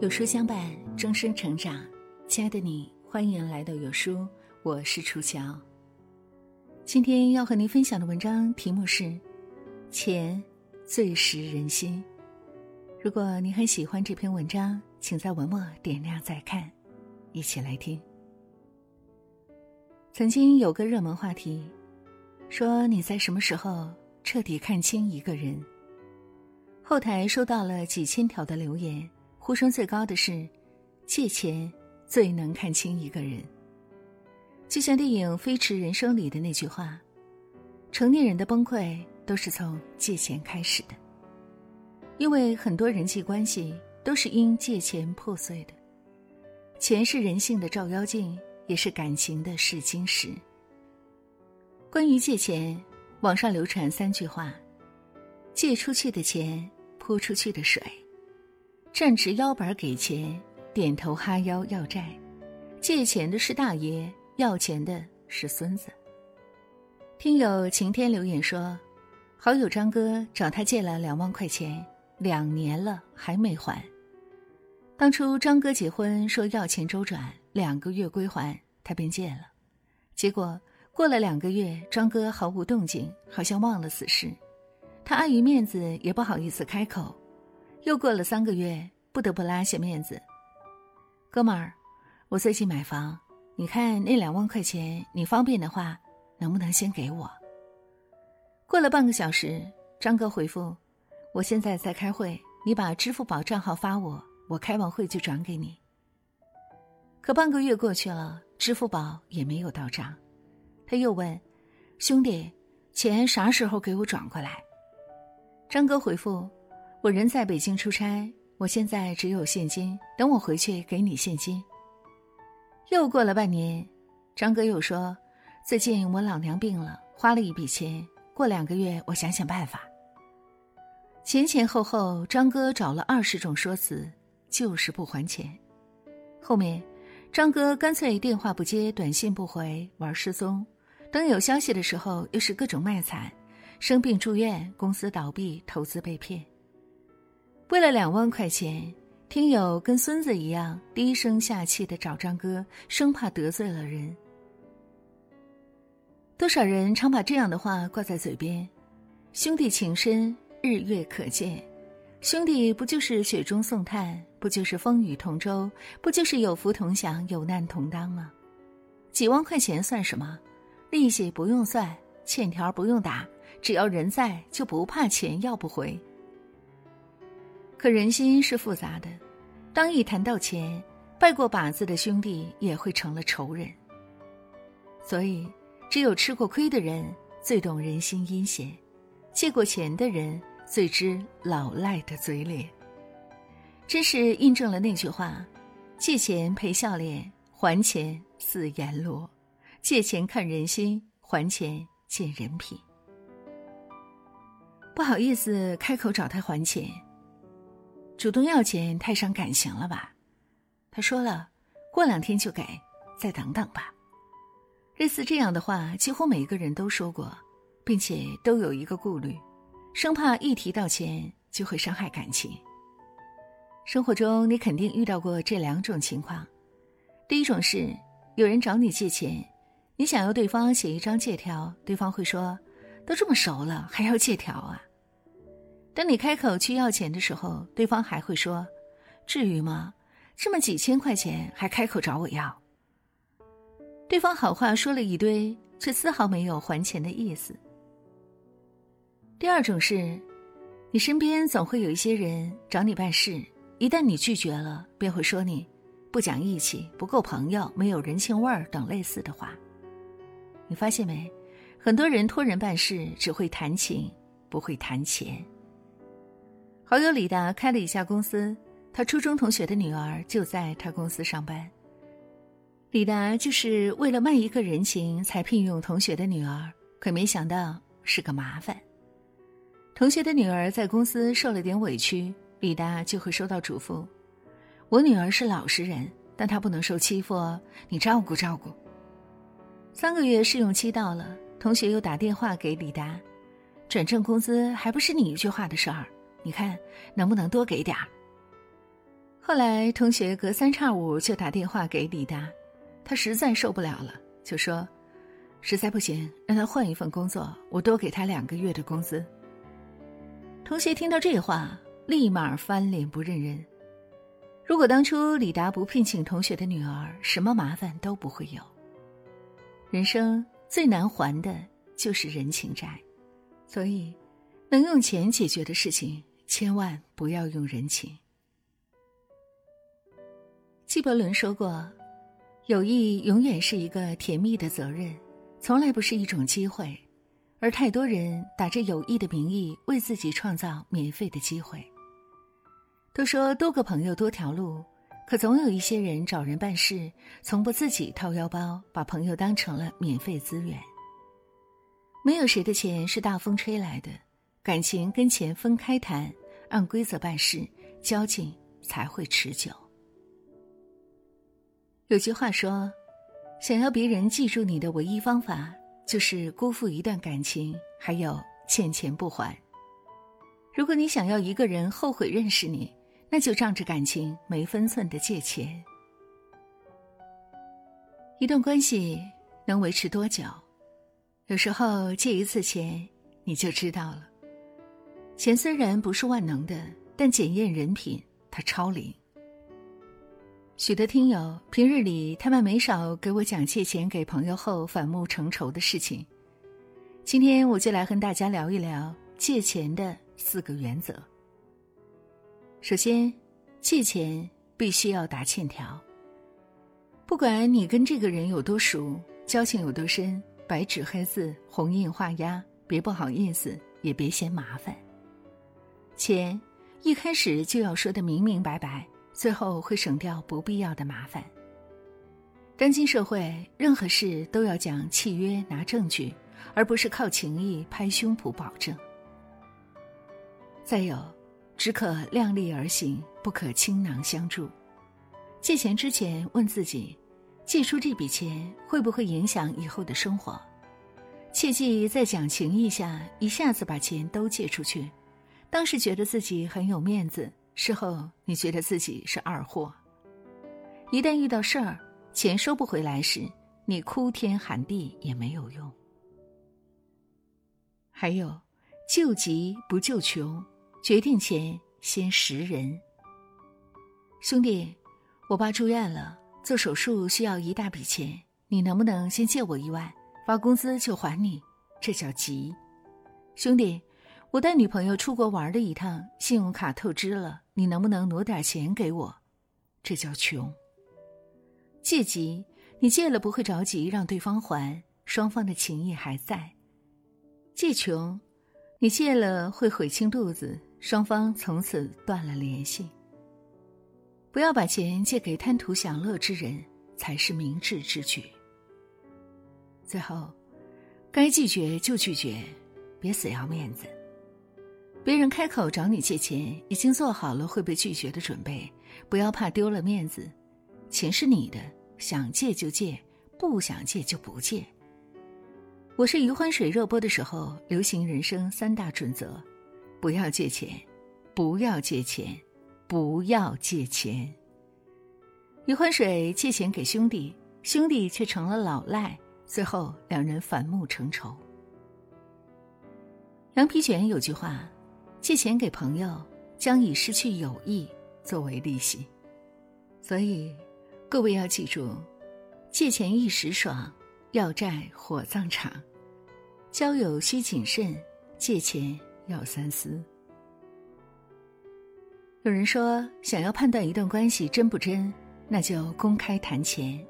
有书相伴，终身成长。亲爱的你，欢迎来到有书，我是楚乔。今天要和您分享的文章题目是《钱最识人心》。如果你很喜欢这篇文章，请在文末点亮再看，一起来听。曾经有个热门话题，说你在什么时候彻底看清一个人？后台收到了几千条的留言。呼声最高的是，借钱最能看清一个人。就像电影《飞驰人生》里的那句话：“成年人的崩溃都是从借钱开始的。”因为很多人际关系都是因借钱破碎的。钱是人性的照妖镜，也是感情的试金石。关于借钱，网上流传三句话：“借出去的钱，泼出去的水。”站直腰板给钱，点头哈腰要债，借钱的是大爷，要钱的是孙子。听友晴天留言说，好友张哥找他借了两万块钱，两年了还没还。当初张哥结婚说要钱周转，两个月归还，他便借了。结果过了两个月，张哥毫无动静，好像忘了此事。他碍于面子，也不好意思开口。又过了三个月，不得不拉下面子。哥们儿，我最近买房，你看那两万块钱，你方便的话，能不能先给我？过了半个小时，张哥回复：“我现在在开会，你把支付宝账号发我，我开完会就转给你。”可半个月过去了，支付宝也没有到账，他又问：“兄弟，钱啥时候给我转过来？”张哥回复。我人在北京出差，我现在只有现金，等我回去给你现金。又过了半年，张哥又说：“最近我老娘病了，花了一笔钱，过两个月我想想办法。”前前后后，张哥找了二十种说辞，就是不还钱。后面，张哥干脆电话不接，短信不回，玩失踪。等有消息的时候，又是各种卖惨，生病住院，公司倒闭，投资被骗。为了两万块钱，听友跟孙子一样低声下气的找张哥，生怕得罪了人。多少人常把这样的话挂在嘴边：“兄弟情深，日月可见。”兄弟不就是雪中送炭，不就是风雨同舟，不就是有福同享，有难同当吗？几万块钱算什么？利息不用算，欠条不用打，只要人在，就不怕钱要不回。可人心是复杂的，当一谈到钱，拜过把子的兄弟也会成了仇人。所以，只有吃过亏的人最懂人心阴险，借过钱的人最知老赖的嘴脸。真是印证了那句话：借钱赔笑脸，还钱似阎罗。借钱看人心，还钱见人品。不好意思开口找他还钱。主动要钱太伤感情了吧？他说了，过两天就给，再等等吧。类似这样的话，几乎每一个人都说过，并且都有一个顾虑，生怕一提到钱就会伤害感情。生活中你肯定遇到过这两种情况：第一种是有人找你借钱，你想要对方写一张借条，对方会说：“都这么熟了，还要借条啊？”等你开口去要钱的时候，对方还会说：“至于吗？这么几千块钱还开口找我要。”对方好话说了一堆，却丝毫没有还钱的意思。第二种是，你身边总会有一些人找你办事，一旦你拒绝了，便会说你不讲义气、不够朋友、没有人情味儿等类似的话。你发现没？很多人托人办事只会谈情，不会谈钱。好友李达开了一家公司，他初中同学的女儿就在他公司上班。李达就是为了卖一个人情才聘用同学的女儿，可没想到是个麻烦。同学的女儿在公司受了点委屈，李达就会收到嘱咐：“我女儿是老实人，但她不能受欺负哦，你照顾照顾。”三个月试用期到了，同学又打电话给李达，转正工资还不是你一句话的事儿。你看能不能多给点儿？后来同学隔三差五就打电话给李达，他实在受不了了，就说：“实在不行，让他换一份工作，我多给他两个月的工资。”同学听到这话，立马翻脸不认人。如果当初李达不聘请同学的女儿，什么麻烦都不会有。人生最难还的就是人情债，所以能用钱解决的事情，千万不要用人情。纪伯伦说过：“友谊永远是一个甜蜜的责任，从来不是一种机会。”而太多人打着友谊的名义，为自己创造免费的机会。都说多个朋友多条路，可总有一些人找人办事，从不自己掏腰包，把朋友当成了免费资源。没有谁的钱是大风吹来的，感情跟钱分开谈，按规则办事，交情才会持久。有句话说：“想要别人记住你的唯一方法。”就是辜负一段感情，还有欠钱不还。如果你想要一个人后悔认识你，那就仗着感情没分寸的借钱。一段关系能维持多久？有时候借一次钱，你就知道了。钱虽然不是万能的，但检验人品，它超灵。许多听友平日里他们没少给我讲借钱给朋友后反目成仇的事情，今天我就来和大家聊一聊借钱的四个原则。首先，借钱必须要打欠条。不管你跟这个人有多熟，交情有多深，白纸黑字、红印画押，别不好意思，也别嫌麻烦。钱一开始就要说的明明白白。最后会省掉不必要的麻烦。当今社会，任何事都要讲契约、拿证据，而不是靠情谊、拍胸脯保证。再有，只可量力而行，不可倾囊相助。借钱之前，问自己：借出这笔钱会不会影响以后的生活？切记在讲情义下一下子把钱都借出去，当时觉得自己很有面子。事后你觉得自己是二货，一旦遇到事儿，钱收不回来时，你哭天喊地也没有用。还有，救急不救穷，决定前先识人。兄弟，我爸住院了，做手术需要一大笔钱，你能不能先借我一万，发工资就还你？这叫急。兄弟。我带女朋友出国玩了一趟，信用卡透支了，你能不能挪点钱给我？这叫穷。借急，你借了不会着急让对方还，双方的情谊还在。借穷，你借了会悔青肚子，双方从此断了联系。不要把钱借给贪图享乐之人，才是明智之举。最后，该拒绝就拒绝，别死要面子。别人开口找你借钱，已经做好了会被拒绝的准备，不要怕丢了面子。钱是你的，想借就借，不想借就不借。我是余欢水热播的时候，流行人生三大准则：不要借钱，不要借钱，不要借钱。余欢水借钱给兄弟，兄弟却成了老赖，最后两人反目成仇。羊皮卷有句话。借钱给朋友，将以失去友谊作为利息，所以各位要记住：借钱一时爽，要债火葬场；交友需谨慎，借钱要三思。有人说，想要判断一段关系真不真，那就公开谈钱。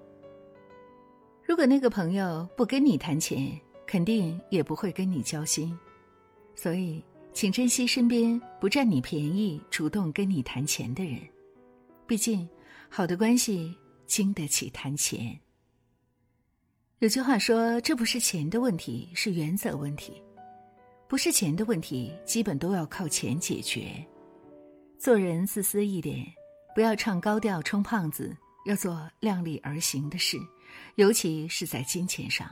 如果那个朋友不跟你谈钱，肯定也不会跟你交心，所以。请珍惜身边不占你便宜、主动跟你谈钱的人，毕竟好的关系经得起谈钱。有句话说：“这不是钱的问题，是原则问题。不是钱的问题，基本都要靠钱解决。做人自私一点，不要唱高调充胖子，要做量力而行的事，尤其是在金钱上。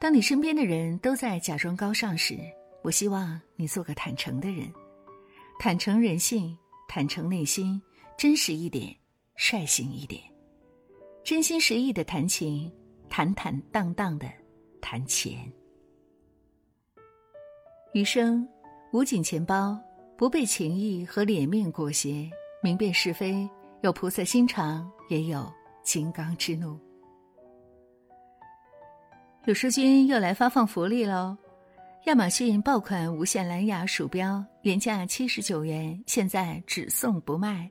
当你身边的人都在假装高尚时，我希望你做个坦诚的人，坦诚人性，坦诚内心，真实一点，率性一点，真心实意的谈情，坦坦荡荡的谈钱。余生无紧钱包，不被情义和脸面裹挟，明辨是非，有菩萨心肠，也有金刚之怒。有书君又来发放福利喽！亚马逊爆款无线蓝牙鼠标原价七十九元，现在只送不卖，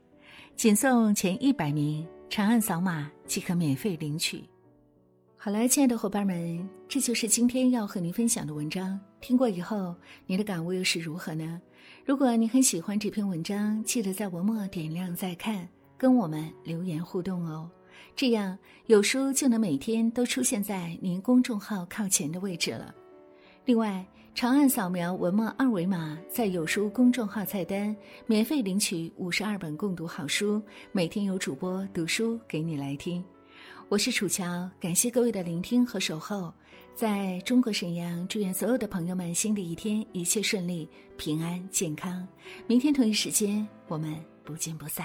仅送前一百名，长按扫码即可免费领取。好了，亲爱的伙伴们，这就是今天要和您分享的文章。听过以后，您的感悟又是如何呢？如果你很喜欢这篇文章，记得在文末点亮再看，跟我们留言互动哦。这样有书就能每天都出现在您公众号靠前的位置了。另外，长按扫描文末二维码，在有书公众号菜单免费领取五十二本共读好书，每天有主播读书给你来听。我是楚乔，感谢各位的聆听和守候。在中国沈阳，祝愿所有的朋友们新的一天一切顺利、平安健康。明天同一时间，我们不见不散。